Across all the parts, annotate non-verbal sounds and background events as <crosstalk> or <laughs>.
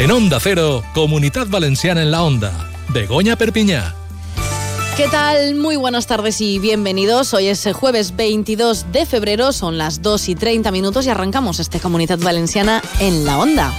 En Onda Cero, Comunidad Valenciana en la Onda. Begoña Perpiñá. ¿Qué tal? Muy buenas tardes y bienvenidos. Hoy es jueves 22 de febrero, son las 2 y 30 minutos y arrancamos este Comunidad Valenciana en la Onda.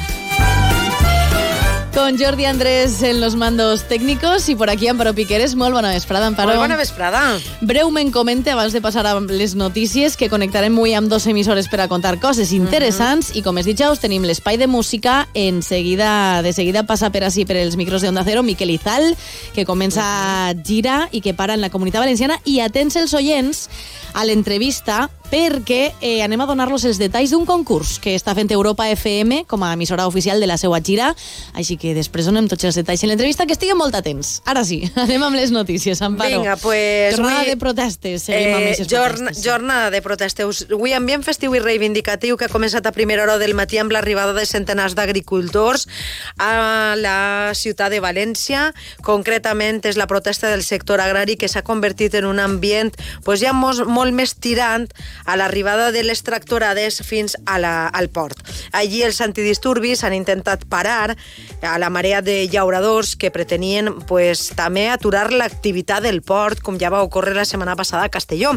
Con Jordi Andrés en los mandos técnicos i por aquí Amparo Piqueres. Molt bona vesprada, Amparo. Molt bona vesprada. Breument comente, abans de passar a les notícies, que connectarem avui amb dos emissores per a contar coses interessants mm -hmm. i, com es dijous, tenim l'espai de música. En seguida, de seguida passa per així per els micros de Onda Cero Miquel Izal, que comença a girar i que para en la comunitat valenciana i atents els oients a l'entrevista perquè eh, anem a donar-los els detalls d'un concurs que està fent Europa FM com a emissora oficial de la seva gira, així que després donem tots els detalls en l'entrevista, que estiguen molt atents. Ara sí, <laughs> anem amb les notícies, Amparo. Vinga, pues... Jornada avui, de protestes, seguim eh, amb aquestes jorn protestes. Jornada de protestes. Avui ambient festiu i reivindicatiu que ha començat a primera hora del matí amb l'arribada de centenars d'agricultors a la ciutat de València. Concretament és la protesta del sector agrari que s'ha convertit en un ambient pues, ja molt, molt més tirant a l'arribada de les tractorades fins a la, al port. Allí els antidisturbis han intentat parar a la marea de llauradors que pretenien pues, també aturar l'activitat del port, com ja va ocórrer la setmana passada a Castelló.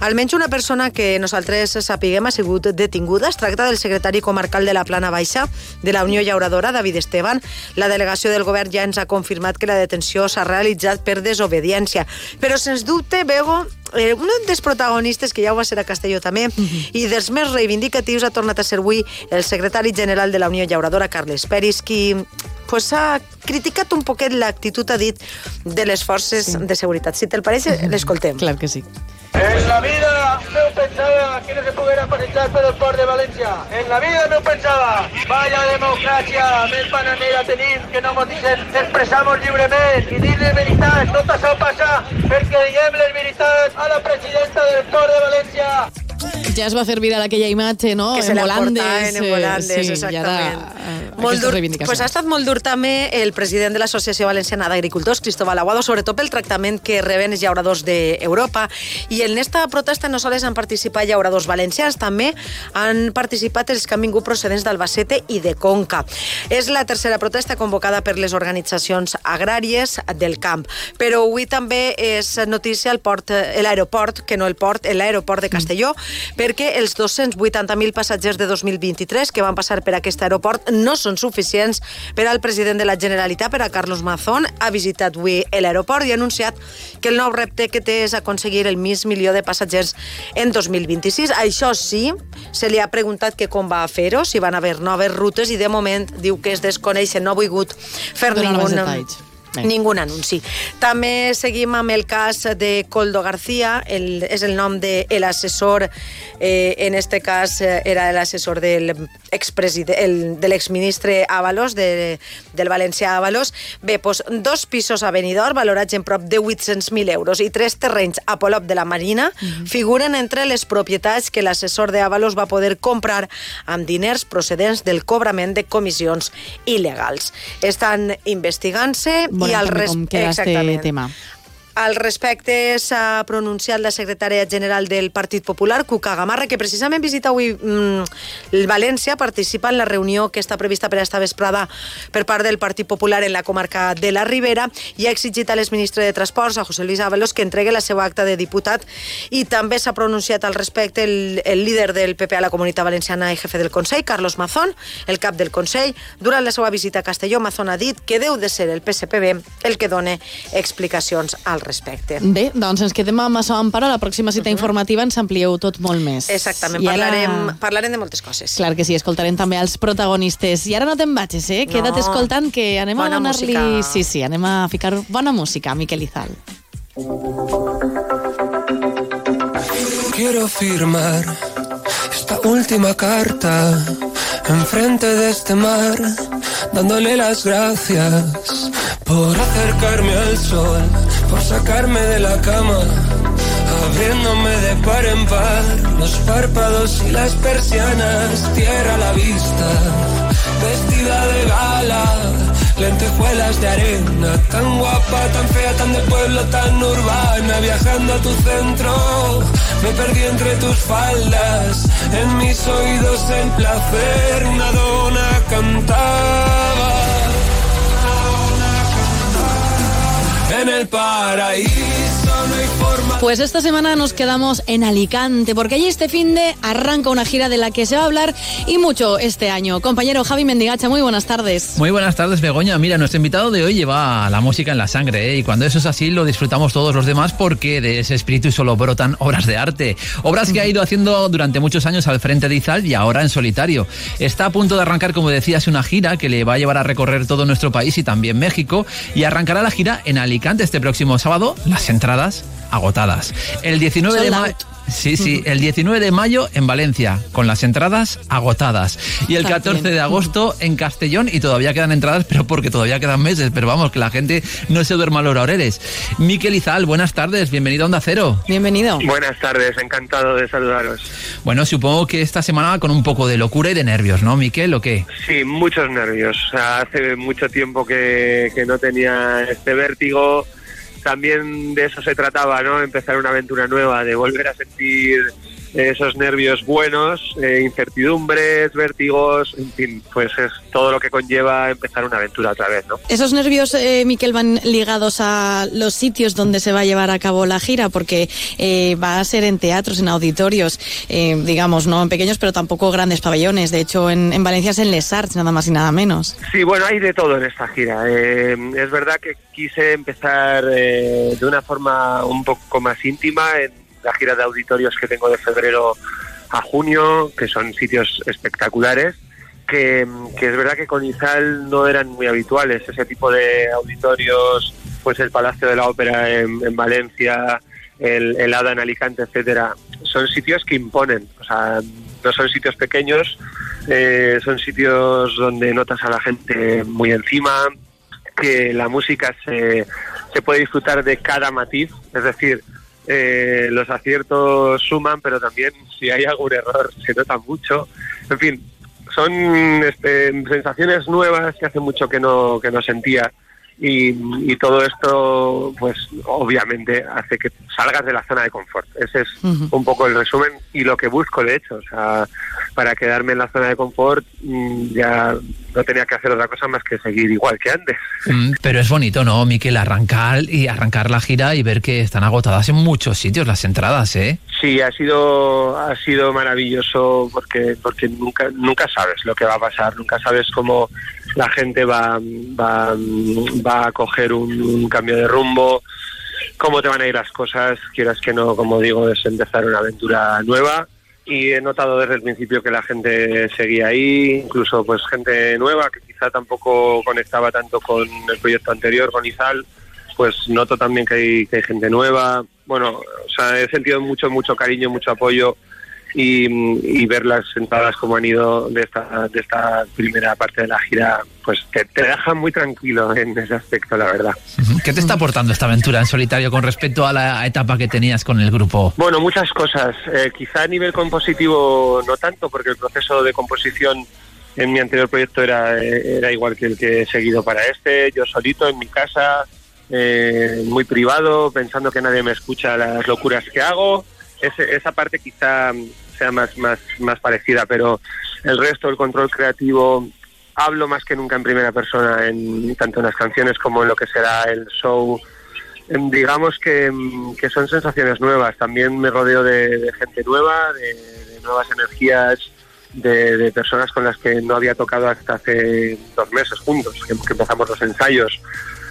Almenys una persona que nosaltres sapiguem ha sigut detinguda. Es tracta del secretari comarcal de la Plana Baixa de la Unió Llauradora, David Esteban. La delegació del govern ja ens ha confirmat que la detenció s'ha realitzat per desobediència. Però, sens dubte, Bego, eh, un dels protagonistes, que ja ho va ser a Castelló també, uh -huh. i dels més reivindicatius ha tornat a ser avui el secretari general de la Unió Llauradora, Carles Peris, qui pues, ha criticat un poquet l'actitud, ha dit, de les forces sí. de seguretat. Si te'l pareix, l'escoltem. Clar que sí. En la vida no pensaba que no se pudiera pasear por el port de Valencia. En la vida no pensaba. Vaya democràcia més bananera tenim que no ens deixen expressar-nos lliurement i dir les veritats. Tot això passa perquè diguem a la presidenta del port de València. Ja es va fer viral aquella imatge, no? Que se en la Volandes. en Volandes, eh, sí, exactament. Ara, eh, molt dur, pues ha estat molt dur també el president de l'Associació Valenciana d'Agricultors, Cristóbal Aguado, sobretot pel tractament que reben els llauradors d'Europa. I en esta protesta no sols han participat llauradors valencians, també han participat els que han vingut procedents d'Albacete i de Conca. És la tercera protesta convocada per les organitzacions agràries del camp. Però avui també és notícia el port, l'aeroport, que no el port, l'aeroport de Castelló, mm. Perquè els 280.000 passatgers de 2023 que van passar per aquest aeroport no són suficients per al president de la Generalitat, per a Carlos Mazón, ha visitat avui l'aeroport i ha anunciat que el nou repte que té és aconseguir el mig milió de passatgers en 2026. Això sí, se li ha preguntat que com va fer-ho, si van haver noves rutes i de moment diu que es desconeixen, no ha volgut fer ningun... detalls. Ningun anunci. També seguim amb el cas de Coldo García, el, és el nom de l'assessor, eh, en este cas eh, era l'assessor del el, de l'exministre Ábalos, de, del valencià Ábalos. Bé, doncs, dos pisos a Benidorm, valorats en prop de 800.000 euros, i tres terrenys a Polop de la Marina, mm -hmm. figuren entre les propietats que l'assessor de Ábalos va poder comprar amb diners procedents del cobrament de comissions il·legals. Estan investigant-se i Veurem al també res... com queda este tema. Al respecte s'ha pronunciat la secretària general del Partit Popular, Cuca Gamarra, que precisament visita avui mm, el València, participa en la reunió que està prevista per esta vesprada per part del Partit Popular en la comarca de la Ribera i ha exigit a l'exministre de Transports, a José Luis Ábalos, que entregue la seva acta de diputat i també s'ha pronunciat al respecte el, el líder del PP a la Comunitat Valenciana i jefe del Consell, Carlos Mazón, el cap del Consell. Durant la seva visita a Castelló, Mazón ha dit que deu de ser el PSPB el que done explicacions al respecte. Bé, doncs ens quedem amb això, Amparo. La pròxima cita uh -huh. informativa ens amplieu tot molt més. Exactament, I ara- parlarem, parlarem de moltes coses. Clar que sí, escoltarem també els protagonistes. I ara no te'n vagis, eh? No. Queda't escoltant que anem Bona a donar-li... Sí, sí, anem a ficar bona música a Miquel Izal. Quiero firmar esta última carta enfrente de este mar, dándole las gracias por acercarme al sol, por sacarme de la cama, abriéndome de par en par los párpados y las persianas, tierra la vista, vestida de gala, lentejuelas de arena. Tan guapa, tan fea, tan de pueblo, tan urbana. Viajando a tu centro, me perdí entre tus faldas. En mis oídos el placer, una dona cantaba. En el paraíso. Pues esta semana nos quedamos en Alicante, porque allí este fin de arranca una gira de la que se va a hablar y mucho este año. Compañero Javi Mendigacha, muy buenas tardes. Muy buenas tardes, Begoña. Mira, nuestro invitado de hoy lleva la música en la sangre, ¿eh? y cuando eso es así, lo disfrutamos todos los demás porque de ese espíritu solo brotan obras de arte. Obras que ha ido haciendo durante muchos años al frente de Izal y ahora en solitario. Está a punto de arrancar, como decías, una gira que le va a llevar a recorrer todo nuestro país y también México, y arrancará la gira en Alicante este próximo sábado. Las entradas agotadas. El 19 de mayo. Sí, sí, <laughs> el 19 de mayo en Valencia, con las entradas agotadas. Y el Está 14 bien. de agosto en Castellón, y todavía quedan entradas, pero porque todavía quedan meses, pero vamos, que la gente no se duerma a los laureles. Miquel Izal, buenas tardes, bienvenido a Onda Cero. Bienvenido. Buenas tardes, encantado de saludaros. Bueno, supongo que esta semana con un poco de locura y de nervios, ¿no, Miquel, o qué? Sí, muchos nervios. Hace mucho tiempo que, que no tenía este vértigo. También de eso se trataba, ¿no? Empezar una aventura nueva, de volver a sentir esos nervios buenos, eh, incertidumbres, vértigos, en fin, pues es todo lo que conlleva empezar una aventura otra vez, ¿no? Esos nervios, eh, Miquel, van ligados a los sitios donde se va a llevar a cabo la gira, porque eh, va a ser en teatros, en auditorios, eh, digamos, no en pequeños, pero tampoco grandes pabellones. De hecho, en, en Valencia es en Les Arts, nada más y nada menos. Sí, bueno, hay de todo en esta gira. Eh, es verdad que quise empezar de una forma un poco más íntima en la gira de auditorios que tengo de febrero a junio, que son sitios espectaculares, que, es verdad que con Izal no eran muy habituales. Ese tipo de auditorios, pues el Palacio de la Ópera en, en Valencia, el, el Ada en Alicante, etcétera, son sitios que imponen. O sea, no son sitios pequeños, eh, son sitios donde notas a la gente muy encima, que la música se, se puede disfrutar de cada matiz, es decir, eh, los aciertos suman, pero también si hay algún error se nota mucho. En fin, son este, sensaciones nuevas que hace mucho que no, que no sentía. Y, y todo esto, pues obviamente hace que salgas de la zona de confort. Ese es un poco el resumen y lo que busco, de hecho. O sea, para quedarme en la zona de confort mm, ya no tenía que hacer otra cosa más que seguir igual que antes. Mm, Pero es bonito, ¿no, Miquel? Arrancar y arrancar la gira y ver que están agotadas en muchos sitios las entradas, ¿eh? Sí, ha sido ha sido maravilloso porque porque nunca nunca sabes lo que va a pasar, nunca sabes cómo la gente va va, va a coger un, un cambio de rumbo, cómo te van a ir las cosas, quieras que no, como digo, es empezar una aventura nueva. Y he notado desde el principio que la gente seguía ahí, incluso pues gente nueva que quizá tampoco conectaba tanto con el proyecto anterior, con Izal, pues noto también que hay, que hay gente nueva. Bueno, o sea, he sentido mucho, mucho cariño, mucho apoyo y, y ver las entradas como han ido de esta, de esta primera parte de la gira, pues te, te deja muy tranquilo en ese aspecto, la verdad. ¿Qué te está aportando esta aventura en solitario con respecto a la etapa que tenías con el grupo? Bueno, muchas cosas. Eh, quizá a nivel compositivo no tanto, porque el proceso de composición en mi anterior proyecto era, eh, era igual que el que he seguido para este, yo solito en mi casa, eh, muy privado, pensando que nadie me escucha las locuras que hago. Ese- esa parte quizá sea más, más, más parecida, pero el resto, el control creativo, hablo más que nunca en primera persona, en, tanto en las canciones como en lo que será el show. Em, Digamos que, em, que son sensaciones nuevas. También me rodeo de, gente nueva, de, nuevas energías, de, personas con las que no había tocado hasta hace dos meses juntos, que empezamos los ensayos.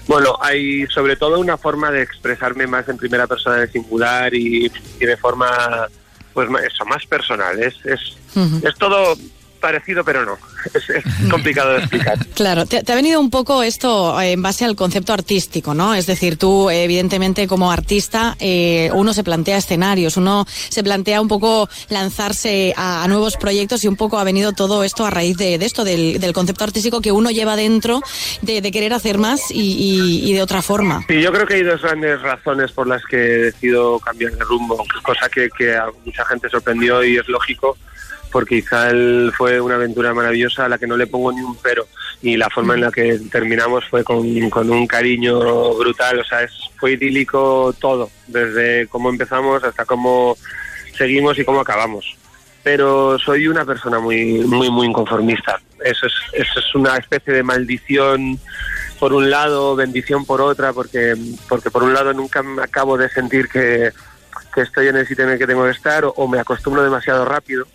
Bueno, hay sobre todo una forma de expresarme más en primera persona de singular y, y de forma, pues eso, más personal. Es, es, es todo parecido, pero no. Es, es complicado de explicar. <laughs> Claro, te, te ha venido un poco esto eh, en base al concepto artístico, ¿no? Es decir, tú, evidentemente, como artista, eh, uno se plantea escenarios, uno se plantea un poco lanzarse a, a nuevos proyectos y un poco ha venido todo esto a raíz de, de esto, del, del concepto artístico que uno lleva dentro, de, de querer hacer más y, y- y de otra forma. Sí, yo creo que hay dos grandes razones por las que he decidido cambiar de rumbo, cosa que, que a mucha gente sorprendió y es lógico, porque Izal fue una aventura maravillosa a la que no le pongo ni un pero. y la forma en la que terminamos fue con, un cariño brutal, o sea, es, fue idílico todo, desde cómo empezamos hasta cómo seguimos y cómo acabamos. Pero soy una persona muy, muy, muy inconformista. Eso es, eso es una especie de maldición por un lado, bendición por otra, porque, porque por un lado nunca me acabo de sentir que, que estoy en el sitio en el que tengo que estar o me acostumbro demasiado rápido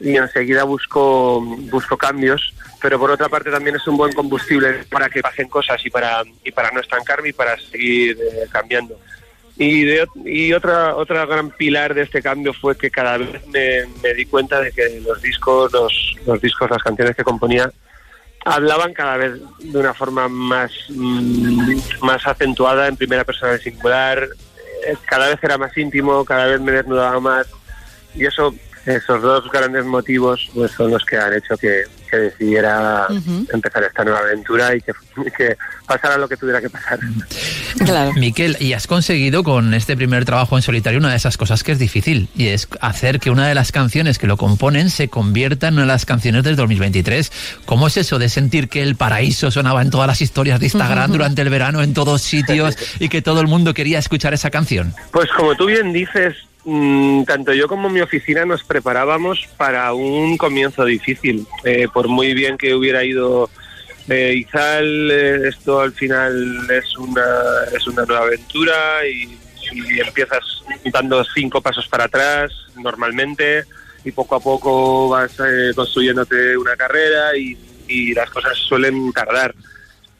y enseguida busco, busco cambios, pero por otra parte también es un buen combustible para que pasen cosas y para, y para no estancarme y para seguir eh, cambiando. Y, de, y otra, otra gran pilar de este cambio fue que cada vez me, me di cuenta de que los discos, los, los discos, las canciones que componía, hablaban cada vez de una forma más, mm, más acentuada en primera persona de singular, eh, cada vez era más íntimo, cada vez me desnudaba más y eso esos dos grandes motivos pues son los que han hecho que, que decidiera empezar esta nueva aventura y que, <laughs> que pasara lo que tuviera que pasar. Claro. Miquel, y has conseguido con este primer trabajo en solitario una de esas cosas que es difícil, y es hacer que una de las canciones que lo componen se convierta en una de las canciones del 2023. ¿Cómo es eso de sentir que el paraíso sonaba en todas las historias de Instagram durante el verano, en todos sitios, y que todo el mundo quería escuchar esa canción? Pues como tú bien dices, tanto yo como mi oficina nos preparábamos para un comienzo difícil. Eh, por muy bien que hubiera ido eh, Izal, eh, esto al final es una, es una nueva aventura y, empiezas dando cinco pasos para atrás normalmente y poco a poco vas construyéndote una carrera y las cosas suelen tardar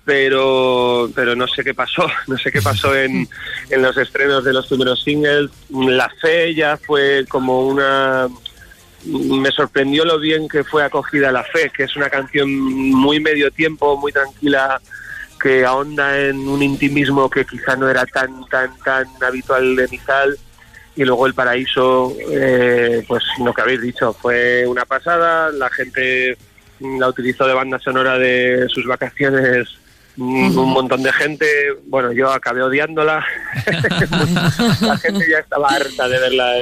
pero pero no sé qué pasó, <laughs> no sé qué pasó en, <laughs> en los estrenos de los primeros singles. La fe ya fue como una me sorprendió lo bien que fue acogida La Fe, que es una canción muy medio tiempo, muy tranquila, que ahonda en un intimismo que quizá no era tan tan tan habitual de Nizal. Y luego El Paraíso, eh, pues lo que habéis dicho, fue una pasada. La gente la utilizó de banda sonora de sus vacaciones un montón de gente. Bueno, yo acabé odiándola. <laughs> la gente ya estaba harta de verla.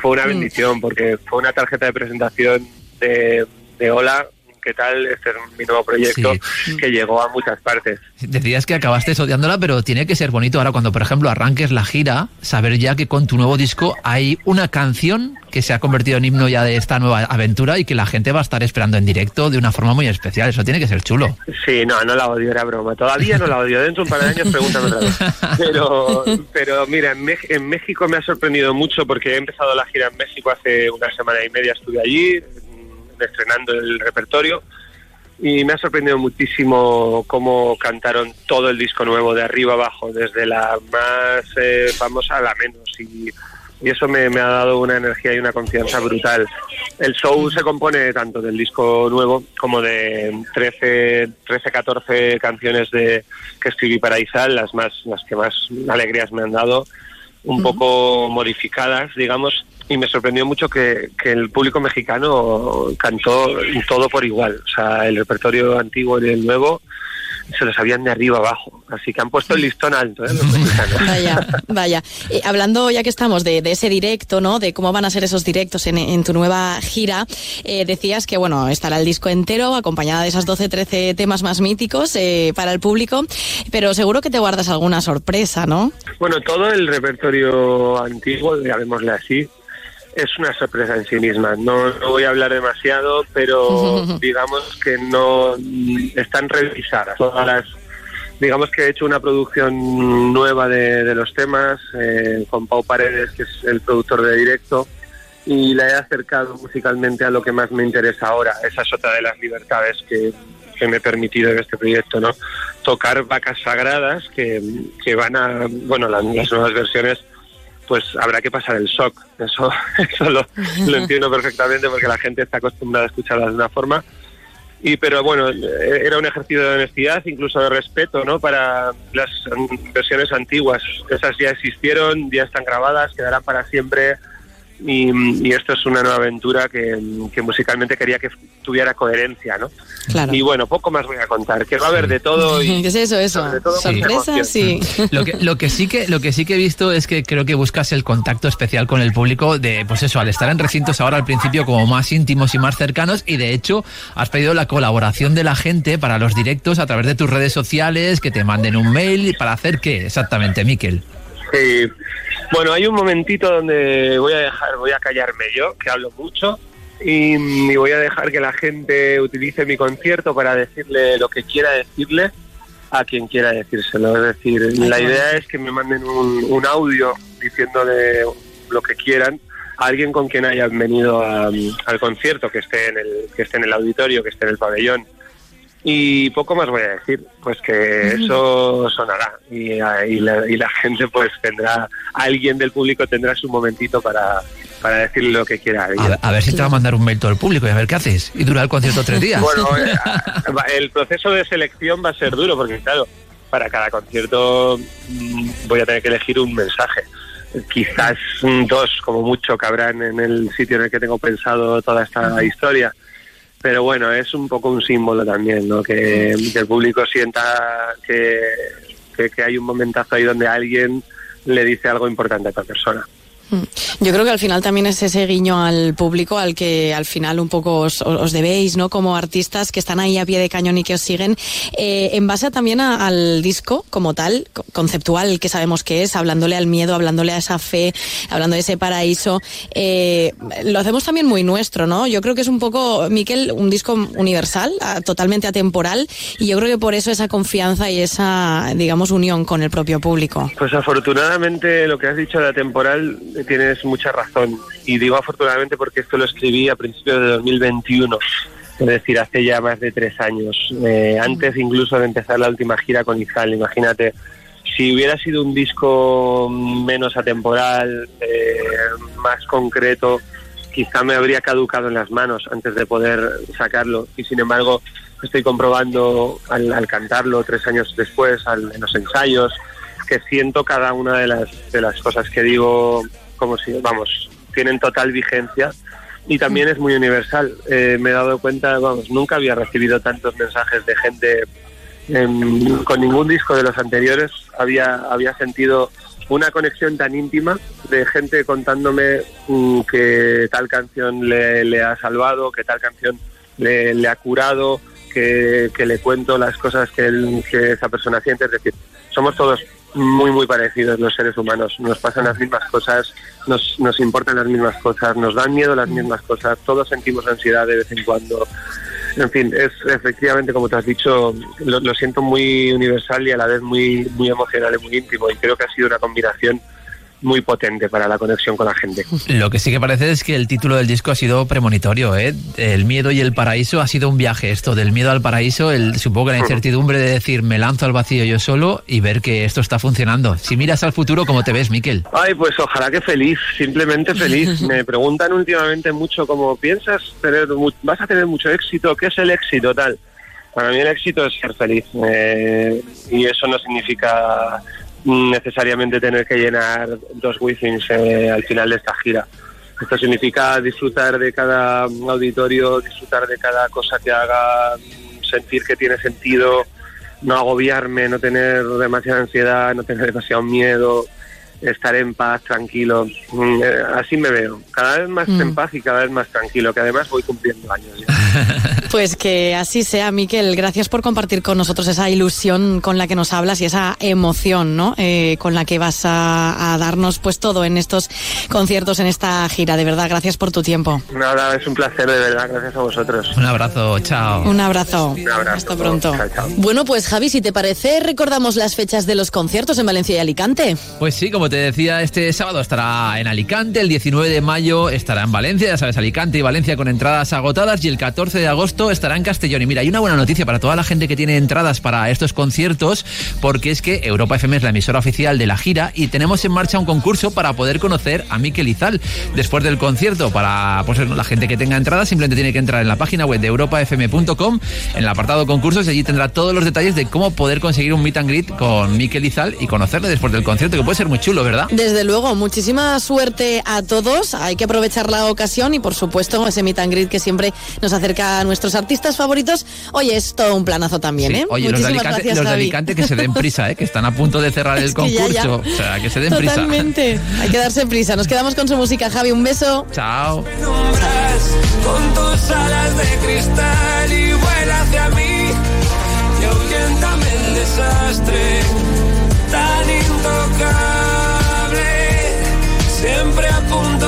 Fue una bendición porque fue una tarjeta de presentación de, de Hola. ¿Qué tal? Este es mi nuevo proyecto Sí. que llegó a muchas partes. Decías que acabaste odiándola, pero tiene que ser bonito ahora cuando, por ejemplo, arranques la gira, saber ya que con tu nuevo disco hay una canción que se ha convertido en himno ya de esta nueva aventura y que la gente va a estar esperando en directo de una forma muy especial. Eso tiene que ser chulo. Sí, no, no la odio, era broma. Todavía no la odio. Dentro de un par de años pregúntame otra vez. Pero, pero mira, en, en México me ha sorprendido mucho porque he empezado la gira en México hace una semana y media. Estuve allí mm, estrenando el repertorio y me ha sorprendido muchísimo cómo cantaron todo el disco nuevo de arriba abajo, desde la más eh, famosa a la menos. Y, y eso me, me ha dado una energía y una confianza brutal. El show se compone tanto del disco nuevo como de 13, 13 14 canciones de, que escribí para Izal, las, más, las que más alegrías me han dado, un poco modificadas, digamos, y me sorprendió mucho que, que el público mexicano cantó todo por igual. O sea, el repertorio antiguo y el nuevo se lo sabían de arriba abajo. Así que han puesto el listón alto, ¿eh? Los. <laughs> Vaya, vaya. Eh, hablando ya que estamos de, de ese directo, ¿no? De cómo van a ser esos directos en, en tu nueva gira, eh, decías que, bueno, estará el disco entero acompañada de esas 12, 13 temas más míticos eh, para el público, pero seguro que te guardas alguna sorpresa, ¿no? Bueno, todo el repertorio antiguo, llamémosle así, es una sorpresa en sí misma. No, no voy a hablar demasiado, pero <laughs> digamos que no están revisadas todas las. Digamos que he hecho una producción nueva de, de los temas eh, con Pau Paredes, que es el productor de directo, y la he acercado musicalmente a lo que más me interesa ahora. Esa es otra de las libertades que, que me he permitido en este proyecto, ¿no? Tocar vacas sagradas que, que van a, bueno, las, las nuevas versiones, pues habrá que pasar el shock. Eso, <laughs> eso lo, lo entiendo perfectamente porque la gente está acostumbrada a escucharlas de una forma. Y pero bueno, era un ejercicio de honestidad, incluso de respeto, ¿no? Para las versiones antiguas. Esas ya existieron, ya están grabadas, quedarán para siempre y, y esto es una nueva aventura que, que musicalmente quería que tuviera coherencia, ¿no? Claro. Y bueno, poco más voy a contar, que va a haber de todo y ¿Qué <laughs> es eso, eso? todo Sorpresa, sí. <laughs> Lo que, lo que sí que lo que sí que he visto es que creo que buscas el contacto especial con el público de pues eso al estar en recintos ahora al principio como más íntimos y más cercanos y de hecho has pedido la colaboración de la gente para los directos a través de tus redes sociales que te manden un mail para hacer qué exactamente Miquel Sí. Bueno, hay un momentito donde voy a dejar, voy a callarme yo, que hablo mucho, y, y voy a dejar que la gente utilice mi concierto para decirle lo que quiera decirle a quien quiera decírselo. Es decir, la idea es que me manden un, un audio diciéndole lo que quieran a alguien con quien hayan venido a- al concierto, que esté en el, que esté en el auditorio, que esté en el pabellón. Y poco más voy a decir, pues que eso <laughs> sonará y, y la, y la gente pues tendrá, alguien del público tendrá su momentito para, para decirle lo que quiera. a ver- a ver si te va a mandar un mail todo el público y a ver qué haces y dura el concierto tres días Bueno, eh, <laughs> el proceso de selección va a ser duro porque claro, para cada concierto mm, voy a tener que elegir un mensaje. Quizás dos, como mucho, cabrán en el sitio en el que tengo pensado toda esta historia. Pero bueno, es un poco un símbolo también, ¿no? Que, el público sienta que, que, que hay un momentazo ahí donde alguien le dice algo importante a otra persona. Mm. Yo creo que al final también es ese guiño al público al que al final un poco os, os debéis, ¿no? Como artistas que están ahí a pie de cañón y que os siguen. Eh, en base también al disco como tal, co- conceptual, que sabemos que es, hablándole al miedo, hablándole a esa fe, hablando de ese paraíso, eh, lo hacemos también muy nuestro, ¿no? Yo creo que es un poco, Miquel, un disco universal, totalmente atemporal, y yo creo que por eso esa confianza y esa, digamos, unión con el propio público. Pues afortunadamente lo que has dicho de atemporal tienes mucha razón. Y digo afortunadamente porque esto lo escribí a principios de 2021, es decir, hace ya más de tres años. Eh, antes incluso de empezar la última gira con Izal, imagínate. Si hubiera sido un disco menos atemporal, eh, más concreto, quizá me habría caducado en las manos antes de poder sacarlo. Y sin embargo, estoy comprobando al, al cantarlo tres años después, al- en los ensayos, que siento cada una de las, de las cosas que digo como si, vamos, tienen total vigencia y también es muy universal. Eh, me he dado cuenta, vamos, nunca había recibido tantos mensajes de gente em, con ningún disco de los anteriores. Había, había sentido una conexión tan íntima de gente contándome mm, que tal canción le, ha salvado, que tal canción le, ha curado, que, le cuento las cosas que esa persona siente. Es decir, somos todos muy, muy parecidos los seres humanos. Nos pasan las mismas cosas, nos, nos importan las mismas cosas, nos dan miedo las mismas cosas, todos sentimos ansiedad de vez en cuando. En fin, es efectivamente, como te has dicho, lo, lo siento muy universal y a la vez muy, muy emocional y muy íntimo. Y creo que ha sido una combinación muy potente para la conexión con la gente. Lo que sí que parece es que el título del disco ha sido premonitorio, ¿eh? El miedo y el paraíso ha sido un viaje esto, del miedo al paraíso, el, supongo que la incertidumbre de decir me lanzo al vacío yo solo y ver que esto está funcionando. Si miras al futuro, ¿cómo te ves, Miquel? Ay, pues ojalá que feliz, simplemente feliz. <laughs> Me preguntan últimamente mucho cómo piensas tener, vas a tener mucho éxito, ¿qué es el éxito tal? Para mí el éxito es ser feliz eh, y eso no significa necesariamente tener que llenar dos withings eh, al final de esta gira. Esto significa disfrutar de cada auditorio, disfrutar de cada cosa que haga, sentir que tiene sentido, no agobiarme, no tener demasiada ansiedad, no tener demasiado miedo, estar en paz, tranquilo. Mm, eh, Así me veo, cada vez más Mm. en paz y cada vez más tranquilo, que además voy cumpliendo años ya. <laughs> <laughs> Pues que así sea, Miquel. Gracias por compartir con nosotros esa ilusión con la que nos hablas y esa emoción, ¿no? Eh, con la que vas a, a darnos pues todo en estos conciertos, en esta gira. De verdad, gracias por tu tiempo. Nada, es un placer de verdad, gracias a vosotros. Un abrazo, chao. Un abrazo. Un abrazo. Hasta pronto. Chao, chao. Bueno, pues Javi, si te parece, recordamos las fechas de los conciertos en Valencia y Alicante. Pues sí, como te decía, este sábado estará en Alicante, el 19 de mayo estará en Valencia, ya sabes, Alicante y Valencia con entradas agotadas y el 14 de agosto estará en Castellón. Y mira, hay una buena noticia para toda la gente que tiene entradas para estos conciertos, porque es que Europa FM es la emisora oficial de la gira y tenemos en marcha un concurso para poder conocer a Miquel Izal después del concierto. Para pues, la gente que tenga entradas, simplemente tiene que entrar en la página web de europafm.com, en el apartado concursos, y allí tendrá todos los detalles de cómo poder conseguir un meet and greet con Miquel Izal y conocerle después del concierto, que puede ser muy chulo, ¿verdad? Desde luego, muchísima suerte a todos. Hay que aprovechar la ocasión y, por supuesto, ese meet and greet que siempre nos acerca a nuestros artistas favoritos. Oye, es todo un planazo también, ¿eh? Oye, los de, Alicante, los de Alicante que se den prisa, ¿eh? Que están a punto de cerrar <laughs> el concurso. O sea, que se den prisa. Totalmente. Hay que darse prisa. Nos quedamos con su música, Javi. Un beso. Chao. Con tus alas de cristal y vuela hacia mí y ahuyéntame el desastre tan intocable, siempre a punto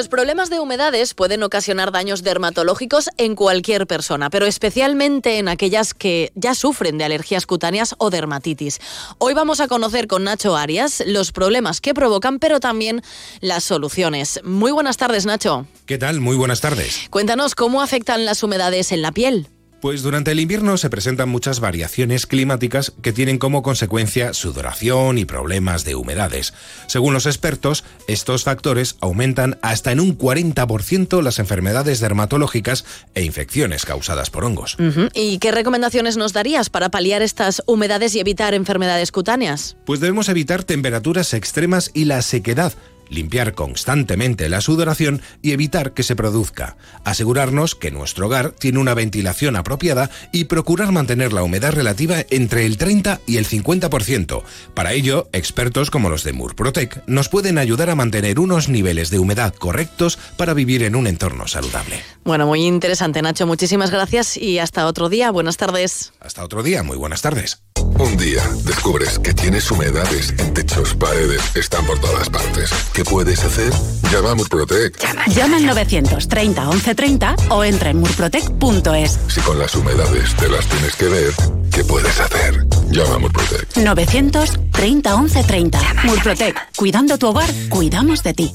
Los problemas de humedades pueden ocasionar daños dermatológicos en cualquier persona, pero especialmente en aquellas que ya sufren de alergias cutáneas o dermatitis. Hoy vamos a conocer con Nacho Arias los problemas que provocan, pero también las soluciones. Muy buenas tardes, Nacho. ¿Qué tal? Muy buenas tardes. Cuéntanos cómo afectan las humedades en la piel. Pues durante el invierno se presentan muchas variaciones climáticas que tienen como consecuencia sudoración y problemas de humedades. Según los expertos, estos factores aumentan hasta en un 40% las enfermedades dermatológicas e infecciones causadas por hongos. Uh -huh. ¿Y qué recomendaciones nos darías para paliar estas humedades y evitar enfermedades cutáneas? Pues debemos evitar temperaturas extremas y la sequedad limpiar constantemente la sudoración y evitar que se produzca, asegurarnos que nuestro hogar tiene una ventilación apropiada y procurar mantener la humedad relativa entre el 30 y el 50%. Para ello, expertos como los de Murprotec nos pueden ayudar a mantener unos niveles de humedad correctos para vivir en un entorno saludable. Bueno, muy interesante, Nacho. Muchísimas gracias y hasta otro día. Buenas tardes. Hasta otro día. Muy buenas tardes. Un día descubres que tienes humedades en techos, paredes, están por todas partes. ¿Qué puedes hacer? Llama a Murprotec. Llama, Llama al 930 1130 o entra en murprotec.es. Si con las humedades te las tienes que ver, ¿qué puedes hacer? Llama a Murprotec. 930 1130. Llama, Murprotec. Llama. Cuidando tu hogar, cuidamos de ti.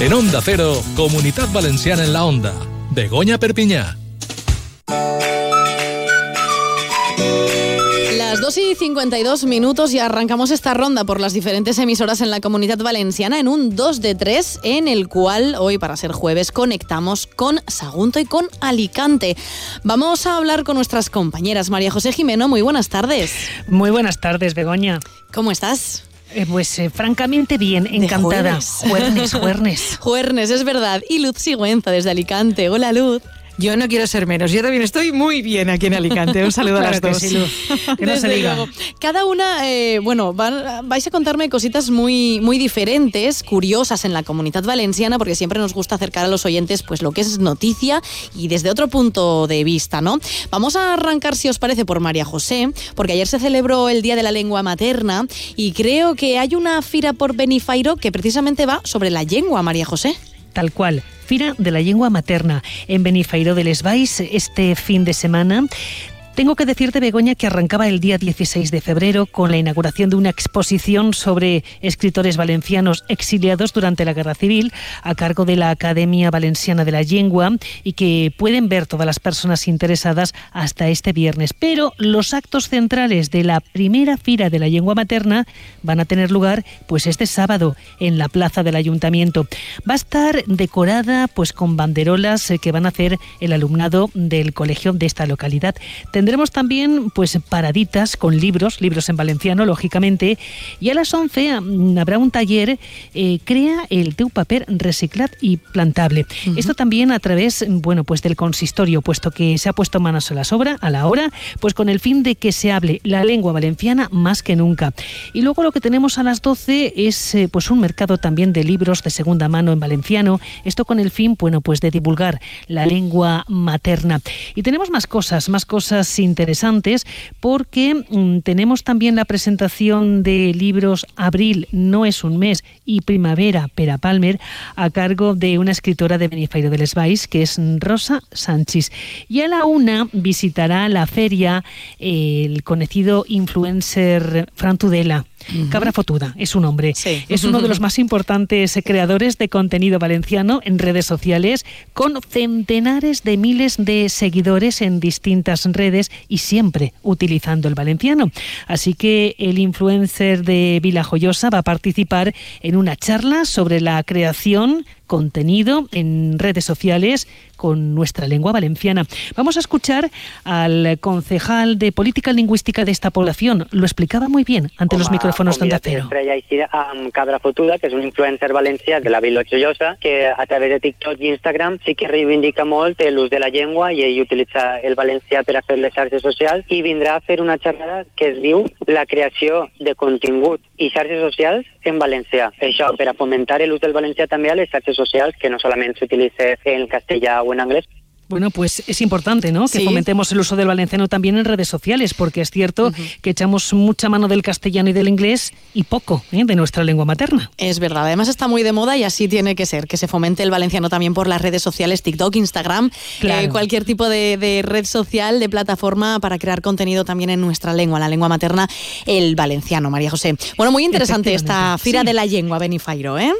En Onda Cero, Comunidad Valenciana en la Onda. Begoña Perpiñá. Las 2 y 52 minutos y arrancamos esta ronda por las diferentes emisoras en la comunidad valenciana en un 2 de 3 en el cual hoy para ser jueves conectamos con Sagunto y con Alicante. Vamos a hablar con nuestras compañeras. María José Jimeno, muy buenas tardes. Muy buenas tardes, Begoña. ¿Cómo estás? Eh, pues eh, francamente bien, encantada. Juernes, Juernes. Juernes, <laughs> es verdad. Y Luz Sigüenza desde Alicante. Hola, Luz. Yo no quiero ser menos. Yo también estoy muy bien aquí en Alicante. Un saludo claro a las dos. Que, sí, <laughs> que no se diga. Luego. Cada una, eh, bueno, van, vais a contarme cositas muy, muy diferentes, curiosas en la comunidad valenciana, porque siempre nos gusta acercar a los oyentes pues lo que es noticia y desde otro punto de vista, ¿no? Vamos a arrancar, si os parece, por María José, porque ayer se celebró el Día de la Lengua Materna y creo que hay una fira por Benifairo que precisamente va sobre la lengua, María José. Tal cual. Fira de la Lengua Materna en Benifairo de Les Valls este fin de semana. Tengo que decirte, Begoña, que arrancaba el día 16 de febrero con la inauguración de una exposición sobre escritores valencianos exiliados durante la Guerra Civil a cargo de la Academia Valenciana de la Lengua y que pueden ver todas las personas interesadas hasta este viernes. Pero los actos centrales de la primera Fira de la Lengua Materna van a tener lugar pues este sábado en la plaza del Ayuntamiento. Va a estar decorada pues con banderolas que van a hacer el alumnado del colegio de esta localidad. Tendremos también pues paraditas con libros, libros en valenciano, lógicamente, y a las 11 mm, habrá un taller eh, Crea el teu paper reciclat y plantable. Esto también a través, bueno, pues del consistorio, puesto que se ha puesto manos a la obra, a la hora, pues con el fin de que se hable la lengua valenciana más que nunca. Y luego lo que tenemos a las 12 es eh, pues un mercado también de libros de segunda mano en valenciano, esto con el fin, bueno, pues de divulgar la lengua materna. Y tenemos más cosas, más cosas interesantes, porque mm, tenemos también la presentación de libros Abril no es un mes y Primavera Pera Palmer a cargo de una escritora de Benifairo del Esbais, que es Rosa Sánchez. Y a la una visitará la feria el conocido influencer Fran Tudela. Cabra Fotuda es su nombre. Es uno de los más importantes creadores de contenido valenciano en redes sociales, con centenares de miles de seguidores en distintas redes y siempre utilizando el valenciano. Así que el influencer de Vila Joyosa va a participar en una charla sobre la creación contenido en redes sociales con nuestra lengua valenciana. Vamos a escuchar al concejal de política lingüística de esta población. Lo explicaba muy bien ante los micrófonos de Cero. amb Cabra Fotuda, que és un influencer valencià de la Vila Joiosa, que a través de TikTok i Instagram sí que reivindica molt l'ús de la llengua i ell utilitza el valencià per a fer les xarxes socials i vindrà a fer una xerrada que es diu la creació de contingut i xarxes socials en valencià. Això per a fomentar l'ús del valencià també a les xarxes social, que no solamente se utilice en castellano o en inglés. Bueno, pues es importante, ¿no? Que fomentemos el uso del valenciano también en redes sociales, porque es cierto que echamos mucha mano del castellano y del inglés y poco ¿eh? de nuestra lengua materna. Es verdad, además está muy de moda y así tiene que ser, que se fomente el valenciano también por las redes sociales, TikTok, Instagram, eh, cualquier tipo de, red social, de plataforma para crear contenido también en nuestra lengua, la lengua materna, el valenciano, María José. Bueno, muy interesante esta Fira de la Lengua, Benifairo, ¿eh?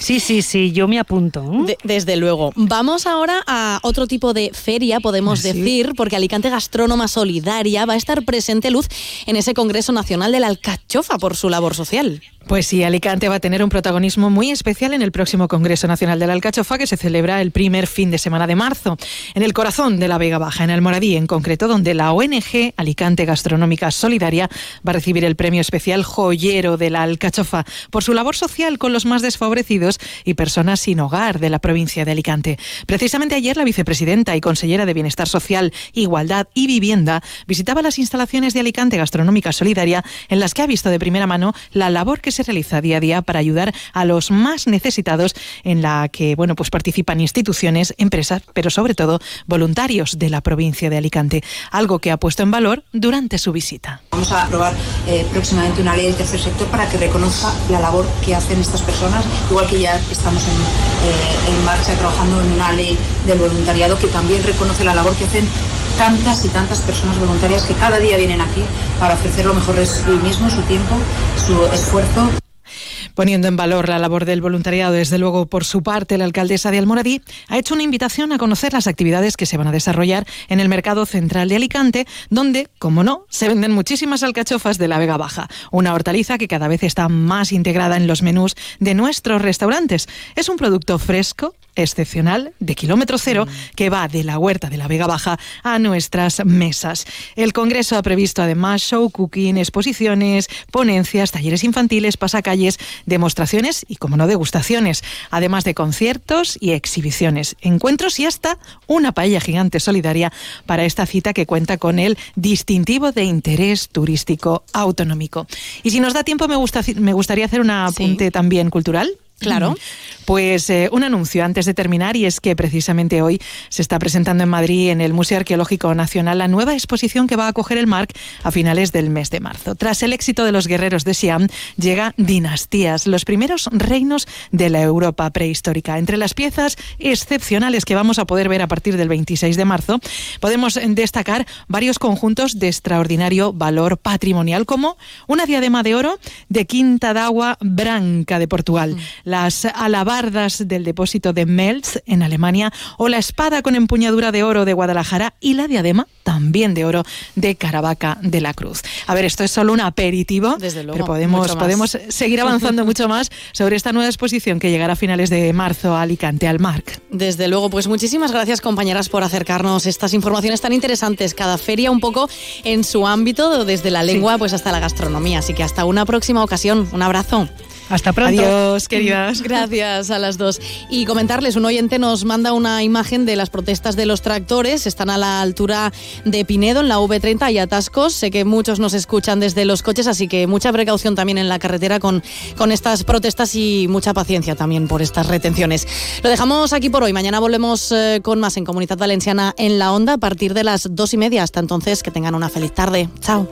Sí, sí, sí, yo me apunto. desde luego. Vamos ahora a otro tipo de feria, podemos ¿Ah, decir, porque Alicante Gastrónoma Solidaria va a estar presente, Luz, en ese Congreso Nacional de la Alcachofa por su labor social. Pues sí, Alicante va a tener un protagonismo muy especial en el próximo Congreso Nacional de la Alcachofa que se celebra el primer fin de semana de marzo, en el corazón de la Vega Baja, en el Moradí en concreto, donde la ONG Alicante Gastronómica Solidaria va a recibir el premio especial Joyero de la Alcachofa por su labor social con los más desfavorecidos y personas sin hogar de la provincia de Alicante. Precisamente ayer la vicepresidenta y consellera de Bienestar Social, Igualdad y Vivienda visitaba las instalaciones de Alicante Gastronómica Solidaria en las que ha visto de primera mano la labor que se realiza día a día para ayudar a los más necesitados, en la que bueno, pues participan instituciones, empresas, pero sobre todo voluntarios de la provincia de Alicante, algo que ha puesto en valor durante su visita. Vamos a aprobar eh, próximamente una ley del tercer sector para que reconozca la labor que hacen estas personas, igual que ya estamos en, eh, en marcha trabajando en una ley del voluntariado que también reconoce la labor que hacen tantas y tantas personas voluntarias que cada día vienen aquí para ofrecer lo mejor de sí mismos, su tiempo, su esfuerzo Poniendo en valor la labor del voluntariado, desde luego, por su parte, la alcaldesa de Almoradí ha hecho una invitación a conocer las actividades que se van a desarrollar en el mercado central de Alicante, donde, como no, se venden muchísimas alcachofas de la Vega Baja, una hortaliza que cada vez está más integrada en los menús de nuestros restaurantes. Es un producto fresco, excepcional de kilómetro cero que va de la huerta de la Vega Baja a nuestras mesas. El Congreso ha previsto además show cooking, exposiciones, ponencias, talleres infantiles, pasacalles, demostraciones y, como no, degustaciones, además de conciertos y exhibiciones, encuentros y hasta una paella gigante solidaria para esta cita que cuenta con el distintivo de interés turístico autonómico. Y si nos da tiempo, me, gusta, me gustaría hacer un apunte también cultural. Claro. Pues eh, un anuncio antes de terminar y es que precisamente hoy se está presentando en Madrid en el Museo Arqueológico Nacional la nueva exposición que va a acoger el MARC a finales del mes de marzo. Tras el éxito de los guerreros de Siam llega Dinastías, los primeros reinos de la Europa prehistórica. Entre las piezas excepcionales que vamos a poder ver a partir del 26 de marzo podemos destacar varios conjuntos de extraordinario valor patrimonial como una diadema de oro de Quinta d'Agua Branca de Portugal. Las alabardas del depósito de Melz en Alemania o la espada con empuñadura de oro de Guadalajara y la diadema también de oro de Caravaca de la Cruz. A ver, esto es solo un aperitivo, Desde luego, pero podemos, podemos seguir avanzando <laughs> mucho más sobre esta nueva exposición que llegará a finales de marzo a Alicante, al MARC. Desde luego, pues muchísimas gracias compañeras por acercarnos estas informaciones tan interesantes. Cada feria un poco en su ámbito, desde la lengua pues hasta la gastronomía. Así que hasta una próxima ocasión. Un abrazo. Hasta pronto. Adiós, <laughs> queridas. Gracias a las dos. Y comentarles, un oyente nos manda una imagen de las protestas de los tractores. Están a la altura de Pinedo, en la V30, hay atascos. Sé que muchos nos escuchan desde los coches, así que mucha precaución también en la carretera con, con estas protestas y mucha paciencia también por estas retenciones. Lo dejamos aquí por hoy. Mañana volvemos eh, con más en Comunidad Valenciana en la Onda a partir de las dos y media. Hasta entonces, que tengan una feliz tarde. Chao.